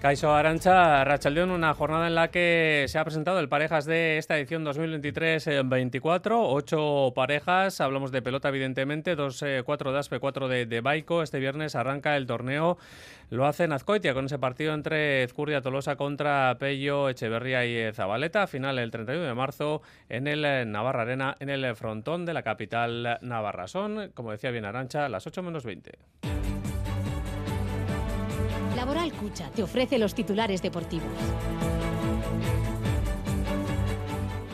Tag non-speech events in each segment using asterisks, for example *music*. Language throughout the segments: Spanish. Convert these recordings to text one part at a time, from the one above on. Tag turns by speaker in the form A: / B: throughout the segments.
A: Caixo Arancha, Rachaldeón, una jornada en la que se ha presentado el parejas de esta edición 2023-24. Ocho parejas, hablamos de pelota evidentemente, dos, eh, cuatro de Aspe, cuatro de, de Baico. Este viernes arranca el torneo, lo hace en Azcoitia con ese partido entre Ezcurria Tolosa contra Pello, Echeverría y Zabaleta. Final el 31 de marzo en el eh, Navarra Arena, en el frontón de la capital navarra. Son, como decía bien Arancha, las 8 menos 20.
B: Laboral Cucha te ofrece los titulares deportivos.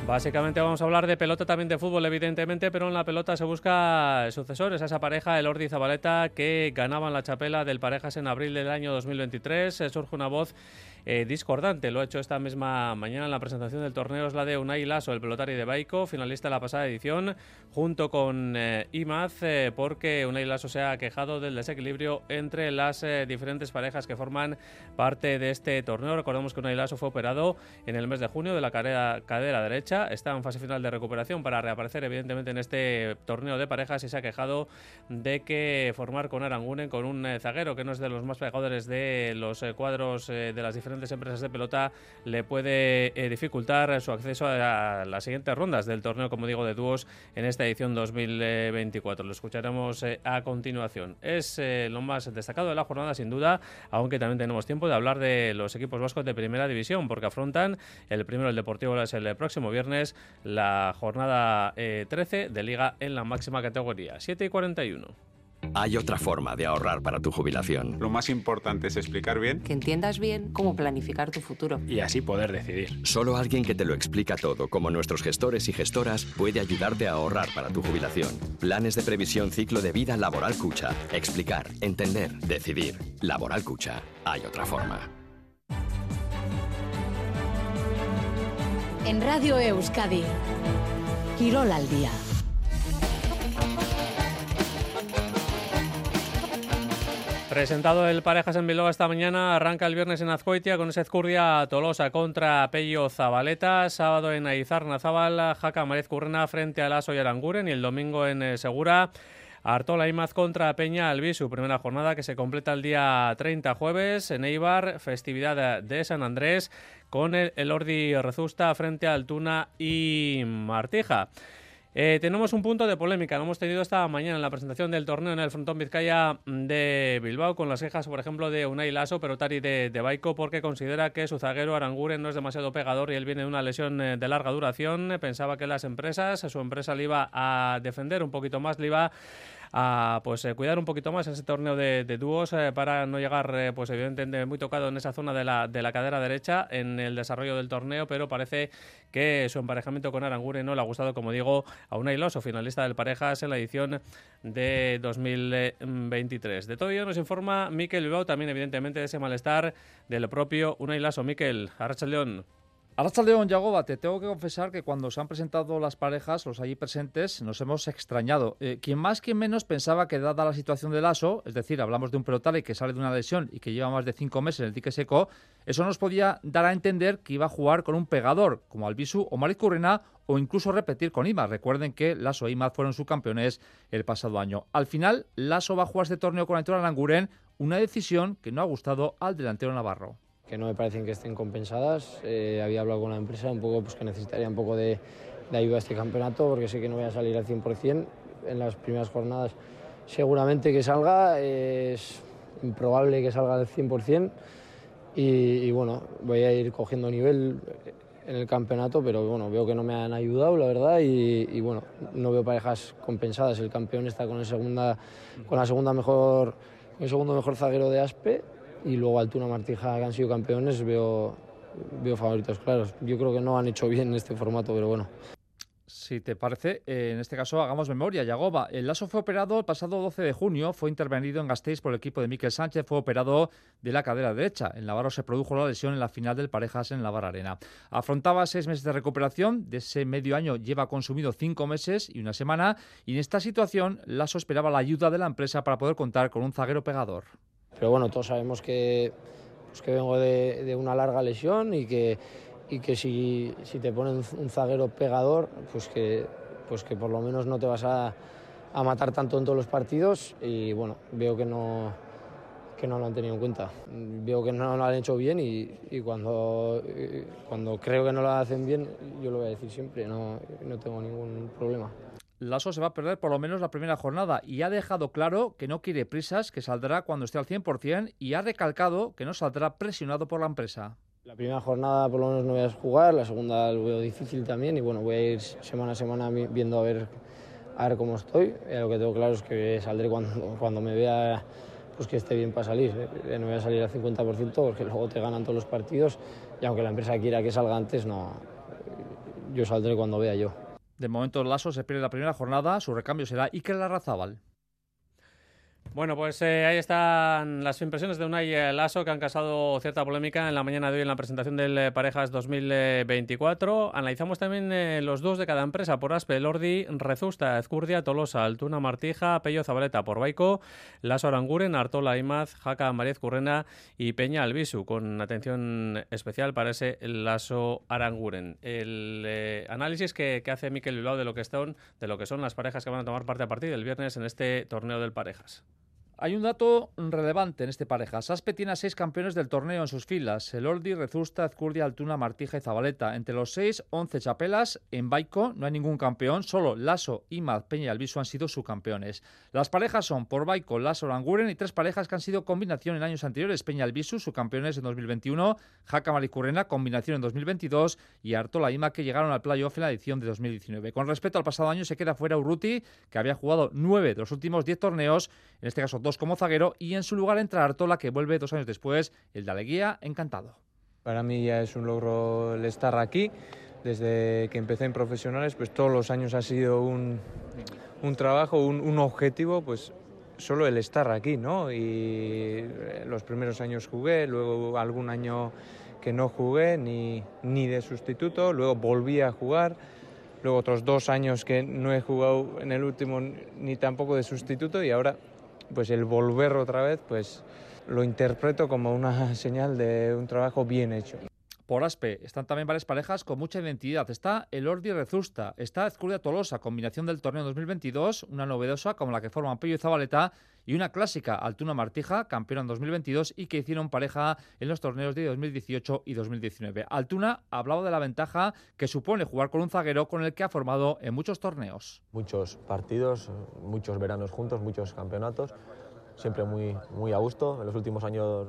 A: Básicamente vamos a hablar de pelota, también de fútbol, evidentemente, pero en la pelota se busca sucesores a esa pareja, el Ordi Zabaleta, que ganaban la chapela del Parejas en abril del año 2023. Surge una voz eh, discordante. Lo ha hecho esta misma mañana en la presentación del torneo. Es la de Unai Lasso, el pelotari de Baico, finalista de la pasada edición, junto con eh, Imaz, eh, porque Unai Lasso se ha quejado del desequilibrio entre las diferentes parejas que forman parte de este torneo. Recordemos que Unai Lasso fue operado en el mes de junio de la cadera, derecha. Está en fase final de recuperación para reaparecer, evidentemente, en este torneo de parejas y se ha quejado de que formar con Aranguren, con un zaguero que no es de los más pegadores de los cuadros de las diferentes empresas de pelota, le puede eh, dificultar su acceso a las siguientes rondas del torneo, como digo, de dúos en esta edición 2024. Lo escucharemos eh, a continuación. Es eh, lo más destacado de la jornada, sin duda, aunque también tenemos tiempo de hablar de los equipos vascos de primera división, porque afrontan el primero, el Deportivo, es el próximo viernes, la jornada eh, 13 de Liga en la máxima categoría, 7 y 41.
C: Hay otra forma de ahorrar para tu jubilación.
D: Lo más importante es explicar bien
E: que entiendas bien cómo planificar tu futuro.
F: y así poder decidir.
C: Solo alguien que te lo explica todo, como nuestros gestores y gestoras, puede ayudarte a ahorrar para tu jubilación. Planes de previsión ciclo de vida Laboral Cucha. Explicar, entender, decidir. Laboral Cucha. Hay otra forma.
B: En Radio Euskadi, Quirol al día.
A: Presentado el Parejas en Bilbao esta mañana, arranca el viernes en Azcoitia con ese Ezcurria Tolosa contra Pello Zabaleta, sábado en Aizarna Zabal, Jaca Marez Currena frente a Lasso y Aranguren y el domingo en eh, Segura. Artola Imaz contra Peña Albisu, primera jornada que se completa el día 30 jueves en Eibar, festividad de San Andrés con el Ordi Rezusta frente a Altuna y Martija. Eh, tenemos un punto de polémica, lo hemos tenido esta mañana en la presentación del torneo en el frontón Vizcaya de Bilbao, con las quejas, por ejemplo, de Unai Lasso, Perotari de, de Baico, porque considera que su zaguero Aranguren no es demasiado pegador y él viene de una lesión eh, de larga duración. Pensaba que las empresas, su empresa le iba a defender un poquito más, le iba a pues eh, cuidar un poquito más ese torneo de, de dúos eh, para no llegar eh, pues evidentemente muy tocado en esa zona de la, de la cadera derecha en el desarrollo del torneo pero parece que su emparejamiento con Aranguren no le ha gustado como digo a Unai Lasso finalista del parejas en la edición de 2023 de todo ello nos informa Miquel Bilbao también evidentemente de ese malestar del propio Unai Lasso. Miquel Arrachaldeón
G: León Yagoba, te tengo que confesar que cuando se han presentado las parejas, los allí presentes, nos hemos extrañado. Eh, quien más, quien menos pensaba que dada la situación del ASO, es decir, hablamos de un pelotari que sale de una lesión y que lleva más de cinco meses en el dique seco, eso nos podía dar a entender que iba a jugar con un pegador, como Albisu o Maric Currena, o incluso repetir con Imaz. Recuerden que Lasso e Imaz fueron subcampeones el pasado año. Al final, Lasso va a jugar este torneo con Aitor Aranguren, una decisión que no ha gustado al delantero navarro.
H: Que no me parecen que estén compensadas. Eh, había hablado con la empresa un poco pues, que necesitaría un poco de, ayuda a este campeonato porque sé que no voy a salir al 100% en las primeras jornadas. Seguramente que salga, es improbable que salga al 100% y, y bueno, voy a ir cogiendo nivel en el campeonato, pero bueno, veo que no me han ayudado, la verdad, y, y bueno, no veo parejas compensadas. El campeón está con, el segunda, con la segunda mejor, con el segundo mejor zaguero de Aspe y luego Altuna Martija, que han sido campeones, veo, veo favoritos claros. Yo creo que no han hecho bien en este formato, pero bueno.
G: Si te parece, eh, en este caso hagamos memoria. Yagoba, el Lasso fue operado el pasado 12 de junio, fue intervenido en Gasteiz por el equipo de Miquel Sánchez, fue operado de la cadera derecha. En Navarro se produjo la lesión en la final del Parejas en Bar Arena. Afrontaba seis meses de recuperación, de ese medio año lleva consumido cinco meses y una semana, y en esta situación Lasso esperaba la ayuda de la empresa para poder contar con un zaguero pegador.
H: Pero bueno, todos sabemos que, pues que vengo de, de una larga lesión y que, y que si, si te ponen un zaguero pegador, pues que, pues que por lo menos no te vas a, a matar tanto en todos los partidos. Y bueno, veo que no, que no lo han tenido en cuenta. Veo que no lo han hecho bien y, y cuando, cuando creo que no lo hacen bien, yo lo voy a decir siempre, no, no tengo ningún problema.
G: Lasso se va a perder por lo menos la primera jornada y ha dejado claro que no quiere prisas, que saldrá cuando esté al 100% y ha recalcado que no saldrá presionado por la empresa.
H: La primera jornada por lo menos no voy a jugar, la segunda lo veo difícil también y bueno, voy a ir semana a semana viendo a ver, a ver cómo estoy. Eh, lo que tengo claro es que saldré cuando, cuando me vea pues que esté bien para salir. Eh, no voy a salir al 50% porque luego te ganan todos los partidos y aunque la empresa quiera que salga antes, no, yo saldré cuando vea yo.
G: De momento Lasso se pierde la primera jornada, su recambio será Iker Larrazábal.
A: Bueno, pues eh, ahí están las impresiones de Unai eh, Lasso que han causado cierta polémica en la mañana de hoy en la presentación del eh, Parejas 2024. Analizamos también los dos de cada empresa por Aspe, Lordi, Rezusta, Ezcurdia, Tolosa, Altuna, Martija, Pello Zabaleta por Baico, Lasso Aranguren, Artola Imaz, Jaca Mariez Currena y Peña Albisu, con atención especial para ese Lasso Aranguren. El análisis que, hace Miquel Bilbao de lo que son, de lo que son las parejas que van a tomar parte a partir del viernes en este torneo del Parejas.
G: Hay un dato relevante en este pareja. Saspe tiene a seis campeones del torneo en sus filas. Elordi, Rezusta, Azcurdia, Altuna, Martija y Zabaleta. Entre los seis, once chapelas. En Baico no hay ningún campeón. Solo Lasso, Imaz, Peña y Alviso han sido subcampeones. Las parejas son por Baico, Lasso, Languren y tres parejas que han sido combinación en años anteriores. Peña y Albisu, subcampeones en 2021. Jaca Maricurrena, combinación en 2022. Y Artola Ima, que llegaron al playoff en la edición de 2019. Con respecto al pasado año, se queda fuera Urruti, que había jugado nueve de los últimos diez torneos. En este caso, dos como zaguero y en su lugar entra Artola que vuelve dos años después, el de Aleguía, encantado.
F: Para mí ya es un logro el estar aquí. Desde que empecé en profesionales, pues todos los años ha sido un, un trabajo, un, un, objetivo, pues solo el estar aquí, ¿no? Y eh, los primeros años jugué, luego algún año que no jugué ni, ni de sustituto, luego volví a jugar, luego otros dos años que no he jugado en el último ni tampoco de sustituto y ahora pues el volver otra vez, pues lo interpreto como una *laughs* señal de un trabajo bien hecho.
G: Por Aspe están también varias parejas con mucha identidad. Está el Ordi Rezusta, está Ezcurdia Tolosa, combinación del torneo 2022, una novedosa como la que forman Pello y Zabaleta, y una clásica, Altuna Martija, campeona en 2022 y que hicieron pareja en los torneos de 2018 y 2019. Altuna hablaba de la ventaja que supone jugar con un zaguero con el que ha formado en muchos torneos.
I: Muchos partidos, muchos veranos juntos, muchos campeonatos, siempre muy, muy a gusto. En los últimos años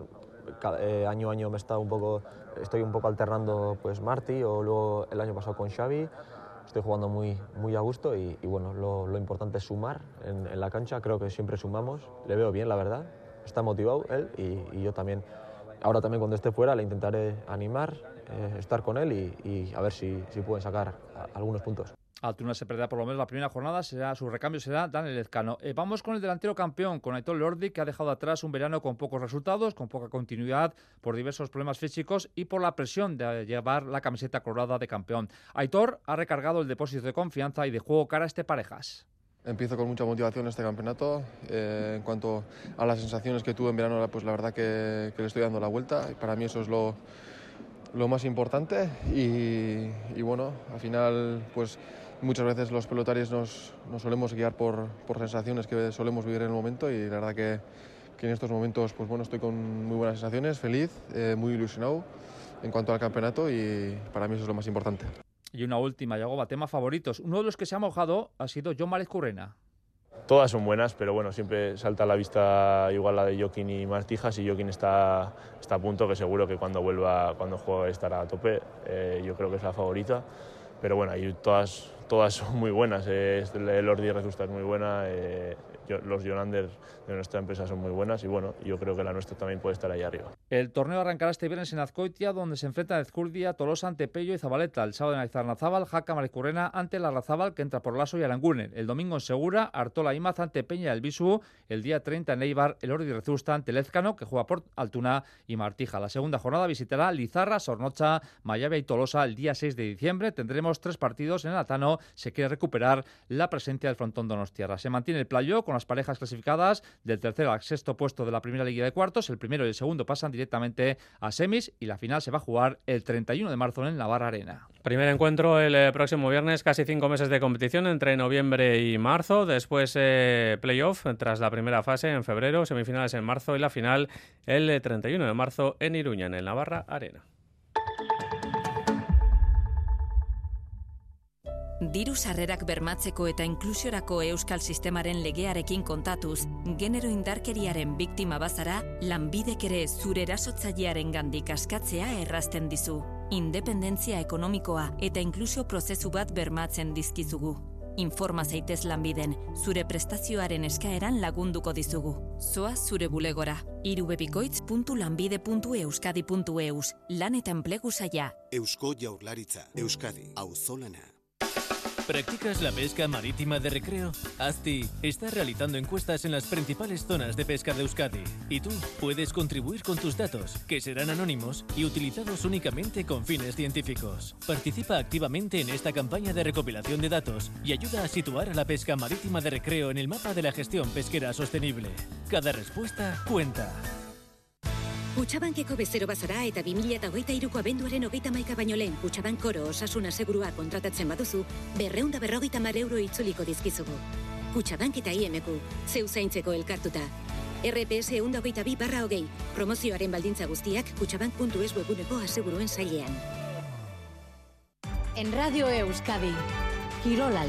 I: eh, año a año me está un poco, estoy un poco alternando pues Marty o luego el año pasado con Xavi. Estoy jugando muy, muy a gusto y, bueno, lo, importante es sumar en, la cancha. Creo que siempre sumamos. Le veo bien, la verdad. Está motivado él y, yo también. Ahora también cuando esté fuera le intentaré animar, eh, estar con él y, a ver si, si pueden sacar algunos puntos.
G: Altuna se perderá por lo menos la primera jornada, será su recambio será Daniel Lezcano. Eh, vamos con el delantero campeón, con Aitor Lordi, que ha dejado atrás un verano con pocos resultados, con poca continuidad, por diversos problemas físicos y por la presión de llevar la camiseta colorada de campeón. Aitor ha recargado el depósito de confianza y de juego cara a este parejas.
J: Empiezo con mucha motivación este campeonato. Eh, en cuanto a las sensaciones que tuve en verano, pues la verdad que, que le estoy dando la vuelta. Y para mí eso es lo, lo más importante. Y, y bueno, al final, pues muchas veces los pelotarios nos, nos solemos guiar por, por, sensaciones que solemos vivir en el momento y la verdad que, que, en estos momentos pues bueno, estoy con muy buenas sensaciones, feliz, eh, muy ilusionado en cuanto al campeonato y para mí eso es lo más importante.
G: Y una última, Yagoba, tema favoritos. Uno de los que se ha mojado ha sido John Márez Currena.
K: Todas son buenas, pero bueno, siempre salta a la vista igual la de Joaquín y Martijas y Joaquín está, está a punto, que seguro que cuando vuelva, cuando juegue estará a tope. Eh, yo creo que es la favorita pero bueno, ahí todas, todas son muy buenas. Eh, el Ordi Rezusta es muy buena, eh, los Jonander de nuestra empresa son muy buenas y bueno, yo creo que la nuestra también puede estar ahí arriba.
G: El torneo arrancará este viernes en Azcoitia, donde se enfrentan Ezcurdia, Tolosa ante Pello y Zabaleta. El sábado en Aizarnazábal, Jaca Maricurrena ante la Razábal, que entra por Lasso y Aranguren. El domingo en Segura, Artola Imaz ante Peña y Albisu. El día 30 en Eibar, el Ordi Rezusta ante Lezcano, que juega por Altuna y Martija. La segunda jornada visitará Lizarra, Sornocha, Mayavia y Tolosa el día 6 de diciembre. Tendremos tres partidos en el Atano. Se quiere recuperar la presencia del frontón Donostiarra. Se mantiene el playo con las parejas clasificadas del tercer al sexto puesto de la primera liga de cuartos. El primero y el segundo pasan directamente a semis y la final se va a jugar el 31 de marzo en Navarra Arena.
A: Primer encuentro el eh, próximo viernes, casi cinco meses de competición entre noviembre y marzo. Después eh, playoff tras la primera fase en febrero, semifinales en marzo y la final el 31 de marzo en Iruña, en el Navarra Arena.
L: Diru sarrerak bermatzeko eta inklusiorako euskal sistemaren legearekin kontatuz, genero indarkeriaren biktima bazara, lanbidek ere zure erasotzailearen gandik askatzea errazten dizu. Independentzia ekonomikoa eta inklusio prozesu bat bermatzen dizkizugu. Informa zaitez lanbiden, zure prestazioaren eskaeran lagunduko dizugu. Zoa zure bulegora, irubebikoitz.lanbide.euskadi.eus, lan eta enplegu saia.
M: Eusko Jaurlaritza, Euskadi, auzolana.
N: ¿Practicas la pesca marítima de recreo? ASTI está realizando encuestas en las principales zonas de pesca de Euskadi y tú puedes contribuir con tus datos, que serán anónimos y utilizados únicamente con fines científicos. Participa activamente en esta campaña de recopilación de datos y ayuda a situar a la pesca marítima de recreo en el mapa de la gestión pesquera sostenible. Cada respuesta cuenta.
O: Kutxabankeko bezero bazara eta 2008ko abenduaren hogeita maika baino lehen Kutxabank koro osasuna segurua kontratatzen baduzu, berreunda berrogeita mar euro itzuliko dizkizugu. Kutxabank eta IMQ, zeu zaintzeko elkartuta. RPS eunda hogeita bi barra hogei, promozioaren baldintza guztiak kutxabank.es webuneko aseguruen zailean.
B: En Radio Euskadi, Kirol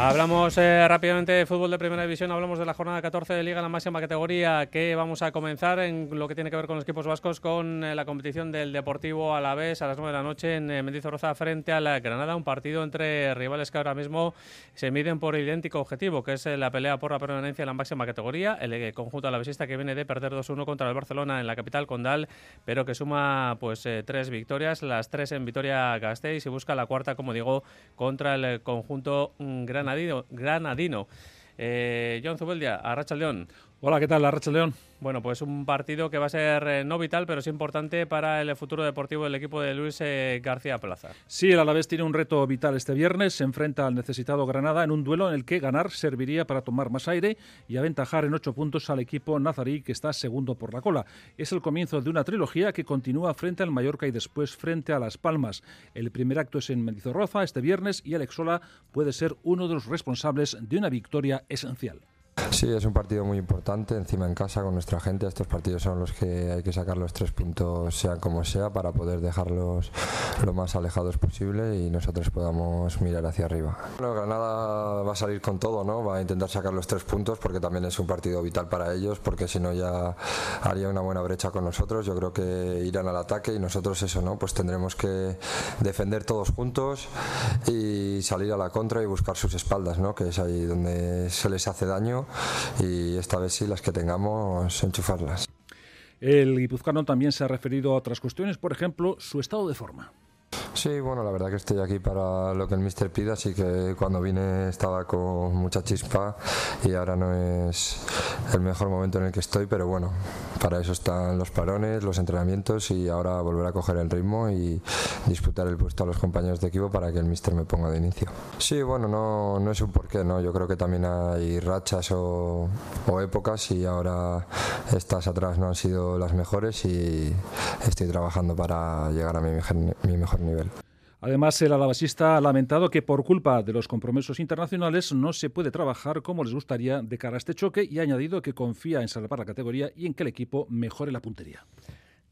A: Hablamos eh, rápidamente de fútbol de primera división, hablamos de la jornada 14 de Liga la máxima categoría. Que vamos a comenzar en lo que tiene que ver con los equipos vascos con eh, la competición del Deportivo a la vez a las 9 de la noche en eh, Mendizorroza frente a la Granada, un partido entre rivales que ahora mismo se miden por idéntico objetivo, que es la pelea por la permanencia en la máxima categoría, el conjunto alavesista que viene de perder 2-1 contra el Barcelona en la capital Condal, pero que suma pues tres victorias, las tres en Vitoria-Gasteiz y busca la cuarta, como digo, contra el conjunto Granada granadino. granadino. Eh, John Zubeldia, Arracha León.
P: Hola, ¿qué tal? Arracha León.
A: Bueno, pues un partido que va a ser eh, no vital, pero es importante para el futuro deportivo del equipo de Luis eh, García Plaza.
P: Sí, el Alavés tiene un reto vital este viernes. Se enfrenta al necesitado Granada en un duelo en el que ganar serviría para tomar más aire y aventajar en ocho puntos al equipo nazarí que está segundo por la cola. Es el comienzo de una trilogía que continúa frente al Mallorca y después frente a Las Palmas. El primer acto es en Mendizorroza este viernes y Alex Sola puede ser uno de los responsables de una victoria esencial.
Q: Sí, es un partido muy importante, encima en casa con nuestra gente. Estos partidos son los que hay que sacar los tres puntos, sea como sea, para poder dejarlos lo más alejados posible y nosotros podamos mirar hacia arriba. Va a salir con todo, ¿no? Va a intentar sacar los tres puntos porque también es un partido vital para ellos, porque si no ya haría una buena brecha con nosotros. Yo creo que irán al ataque y nosotros eso, ¿no? Pues tendremos que defender todos juntos y salir a la contra y buscar sus espaldas, ¿no? Que es ahí donde se les hace daño y esta vez sí las que tengamos enchufarlas.
P: El guipuzcoano también se ha referido a otras cuestiones, por ejemplo, su estado de forma.
Q: Sí, bueno, la verdad que estoy aquí para lo que el mister pida, así que cuando vine estaba con mucha chispa y ahora no es el mejor momento en el que estoy, pero bueno, para eso están los parones, los entrenamientos y ahora volver a coger el ritmo y disputar el puesto a los compañeros de equipo para que el mister me ponga de inicio. Sí, bueno, no, no es un porqué, ¿no? Yo creo que también hay rachas o, o épocas y ahora estas atrás no han sido las mejores y estoy trabajando para llegar a mi mejor, mi mejor nivel.
P: Además, el alavasista ha lamentado que por culpa de los compromisos internacionales no se puede trabajar como les gustaría de cara a este choque y ha añadido que confía en salvar la categoría y en que el equipo mejore la puntería.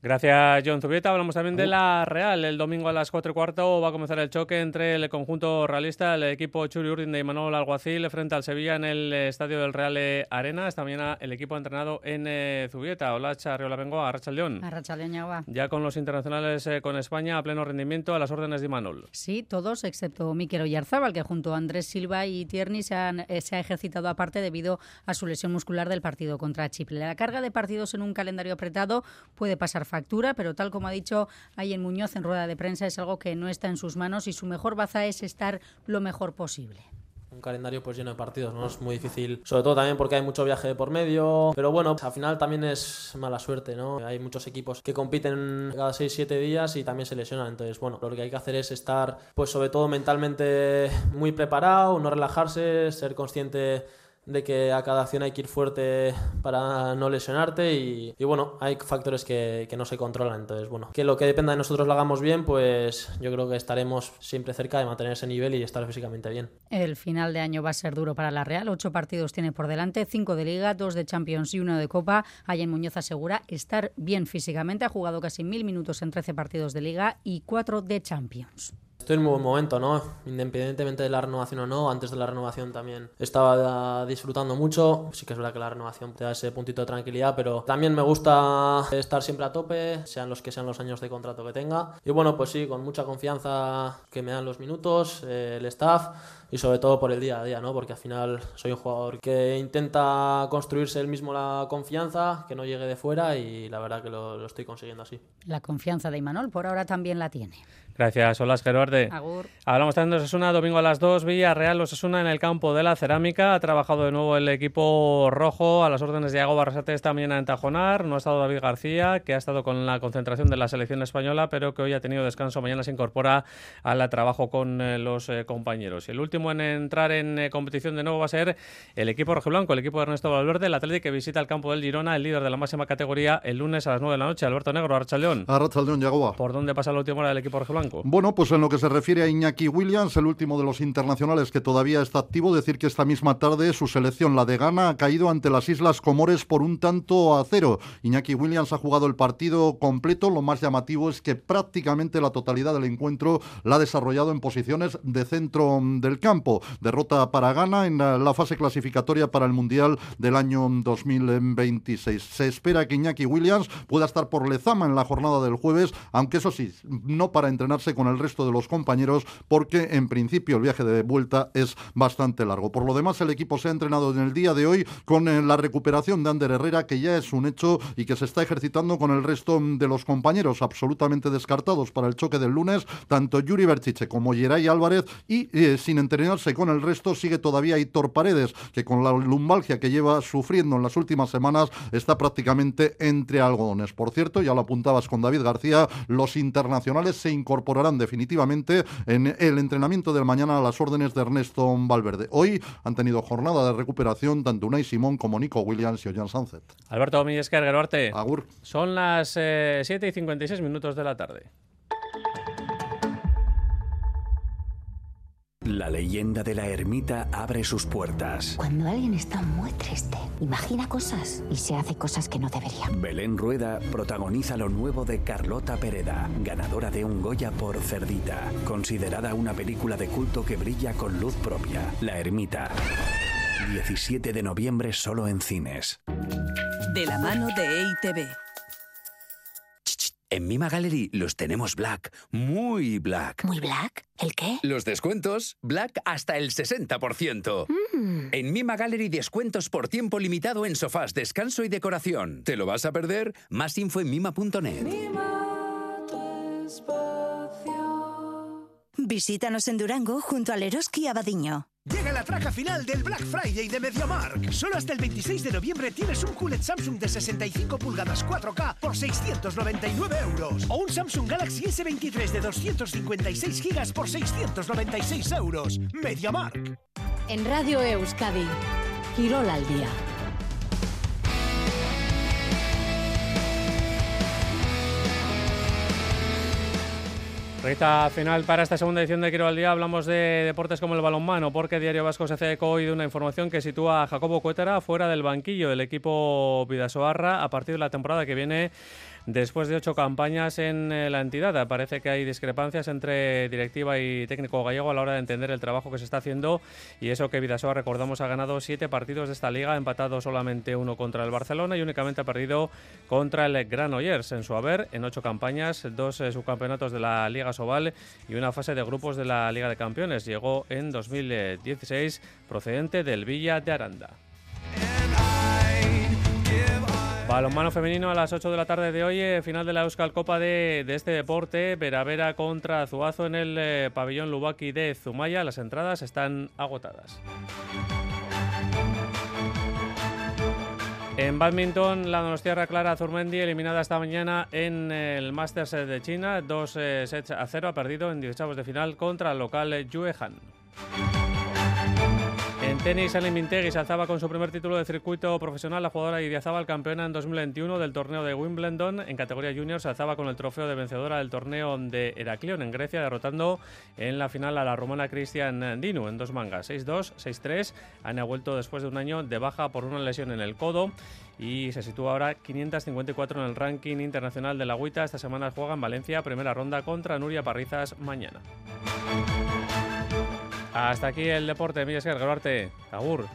A: Gracias, John Zubieta. Hablamos también de la Real. El domingo a las 4 y cuarto va a comenzar el choque entre el conjunto realista, el equipo Churi Urdin de Imanol Alguacil, frente al Sevilla en el estadio del Real Arena. Esta mañana el equipo ha entrenado en eh, Zubieta. Hola, Charriola Vengo, a León.
R: A
A: Ya con los internacionales eh, con España a pleno rendimiento a las órdenes de Imanol.
R: Sí, todos, excepto Miquel Oyarzábal, que junto a Andrés Silva y Tierney se, han, eh, se ha ejercitado aparte debido a su lesión muscular del partido contra Chipre. La carga de partidos en un calendario apretado puede pasar factura, pero tal como ha dicho en Muñoz en rueda de prensa, es algo que no está en sus manos y su mejor baza es estar lo mejor posible.
S: un calendario pues lleno de partidos, ¿no? Es muy difícil, sobre todo también porque hay mucho viaje por medio, pero bueno, al final también es mala suerte, ¿no? Hay muchos equipos que compiten cada 6-7 días y también se lesionan, entonces bueno, lo que hay que hacer es estar pues sobre todo mentalmente muy preparado, no relajarse, ser consciente de que a cada acción hay que ir fuerte para no lesionarte y, bueno, hay factores que, que, no se controlan, entonces bueno, que lo que dependa de nosotros lo hagamos bien, pues yo creo que estaremos siempre cerca de mantener ese nivel y estar físicamente bien.
R: El final de año va a ser duro para la Real, ocho partidos tiene por delante, cinco de Liga, dos de Champions y uno de Copa. Ayen Muñoz asegura estar bien físicamente, ha jugado casi mil minutos en 13 partidos de Liga y cuatro de Champions.
S: Estoy en un buen momento, ¿no? Independientemente de la renovación o no, antes de la renovación también estaba disfrutando mucho. Sí que es verdad que la renovación te da ese puntito de tranquilidad, pero también me gusta estar siempre a tope, sean los que sean los años de contrato que tenga. Y bueno, pues sí, con mucha confianza que me dan los minutos, eh, el staff y sobre todo por el día a día, ¿no? Porque al final soy un jugador que intenta construirse él mismo la confianza, que no llegue de fuera y la verdad que lo, lo estoy consiguiendo así.
R: La confianza de Imanol por ahora también la tiene.
A: Gracias, Olas Geruarde.
R: Agur.
A: Hablamos también de Osasuna, domingo a las 2, Villarreal, Osasuna en el campo de la cerámica. Ha trabajado de nuevo el equipo rojo a las órdenes de Iago Barrasate esta mañana en Tajonar. No ha estado David García, que ha estado con la concentración de la selección española, pero que hoy ha tenido descanso. Mañana se incorpora al trabajo con eh, los eh, compañeros. Y el último en entrar en eh, competición de nuevo va a ser el equipo rojiblanco, el equipo de Ernesto Valverde, el Atlético que visita el campo del Girona, el líder de la máxima categoría, el lunes a las 9 de la noche. Alberto Negro, Archaldeón.
T: Archaldeón, Yagoba.
A: ¿Por dónde pasa la última hora del equipo rojiblanco?
T: Bueno, pues en lo que se refiere a Iñaki Williams, el último de los internacionales que todavía está activo, decir que esta misma tarde su selección, la de Ghana, ha caído ante las Islas Comores por un tanto a cero. Iñaki Williams ha jugado el partido completo. Lo más llamativo es que prácticamente la totalidad del encuentro la ha desarrollado en posiciones de centro del campo. Derrota para Ghana en la fase clasificatoria para el Mundial del año 2026. Se espera que Iñaki Williams pueda estar por Lezama en la jornada del jueves, aunque eso sí, no para entrenarse con el resto de los compañeros, porque en principio el viaje de vuelta es bastante largo. Por lo demás, el equipo se ha entrenado en el día de hoy con eh, la recuperación de Ander Herrera, que ya es un hecho y que se está ejercitando con el resto de los compañeros, absolutamente descartados para el choque del lunes, tanto Yuri Berchiche como Yeray Álvarez, y eh, sin entrenarse con el resto sigue todavía Hitor Paredes, que con la lumbalgia que lleva sufriendo en las últimas semanas está prácticamente entre algodones. Por cierto, ya lo apuntabas con David García, los internacionales se incorporarán definitivamente en el entrenamiento del mañana a las órdenes de Ernesto Valverde. Hoy han tenido jornada de recuperación tanto Unai Simón como Nico Williams y Ollán Sánchez.
A: Alberto Domínguez.
T: Agur.
A: Son las eh, 7 y 56 minutos de la tarde.
U: La leyenda de la ermita abre sus puertas.
V: Cuando alguien está muy triste, imagina cosas y se hace cosas que no debería.
U: Belén Rueda protagoniza lo nuevo de Carlota Pereda, ganadora de un Goya por Cerdita, considerada una película de culto que brilla con luz propia. La ermita. 17 de noviembre solo en cines.
L: De la mano de EITV.
W: En Mima Gallery los tenemos black, muy black.
V: ¿Muy black? ¿El qué?
W: Los descuentos, black hasta el 60%.
V: Mm.
W: En Mima Gallery descuentos por tiempo limitado en sofás, descanso y decoración. ¿Te lo vas a perder? Más info en mima.net.
X: Visítanos en Durango junto al Eroski Abadiño.
Y: Llega la traca final del Black Friday de MediaMark. Solo hasta el 26 de noviembre tienes un QLED Samsung de 65 pulgadas 4K por 699 euros. O un Samsung Galaxy S23 de 256 gigas por 696 euros. MediaMark.
B: En Radio Euskadi, Quirol al día.
A: Recta final para esta segunda edición de Quiero al Día. Hablamos de deportes como el balonmano, porque Diario Vasco se hace eco hoy de una información que sitúa a Jacobo Cuétara fuera del banquillo del equipo Vidasoarra a partir de la temporada que viene después de ocho campañas en eh, la entidad. Parece que hay discrepancias entre directiva y técnico gallego a la hora de entender el trabajo que se está haciendo y eso que Vidasoa, recordamos, ha ganado siete partidos de esta liga, empatado solamente uno contra el Barcelona y únicamente ha perdido contra el Granollers en su haber en ocho campañas, dos eh, subcampeonatos de la Liga Sobal y una fase de grupos de la Liga de Campeones. Llegó en 2016 procedente del Villa de Aranda. Balonmano femenino a las 8 de la tarde de hoy, eh, final de la Euskal Copa de, de este deporte, Vera Vera contra Zuazo en el eh, pabellón Lubaki de Zumaya. Las entradas están agotadas. En badminton, la Donostiarra Clara Zurmendi eliminada esta mañana en el Masters de China. Dos eh, sets a cero ha perdido en 18 de final contra el local eh, Yue Han. En tenis, Ellen Mintegui se alzaba con su primer título de circuito profesional. La jugadora Idiazábal, campeona en 2021 del torneo de Wimbledon. En categoría junior se alzaba con el trofeo de vencedora del torneo de Heraklion en Grecia, derrotando en la final a la romana Cristian Dinu en dos mangas, 6-2, 6-3. Ana ha vuelto después de un año de baja por una lesión en el codo y se sitúa ahora 554 en el ranking internacional de la agüita. Esta semana juega en Valencia, primera ronda contra Nuria Parrizas mañana. Hasta aquí el deporte, Miguel Gergarte. Agur.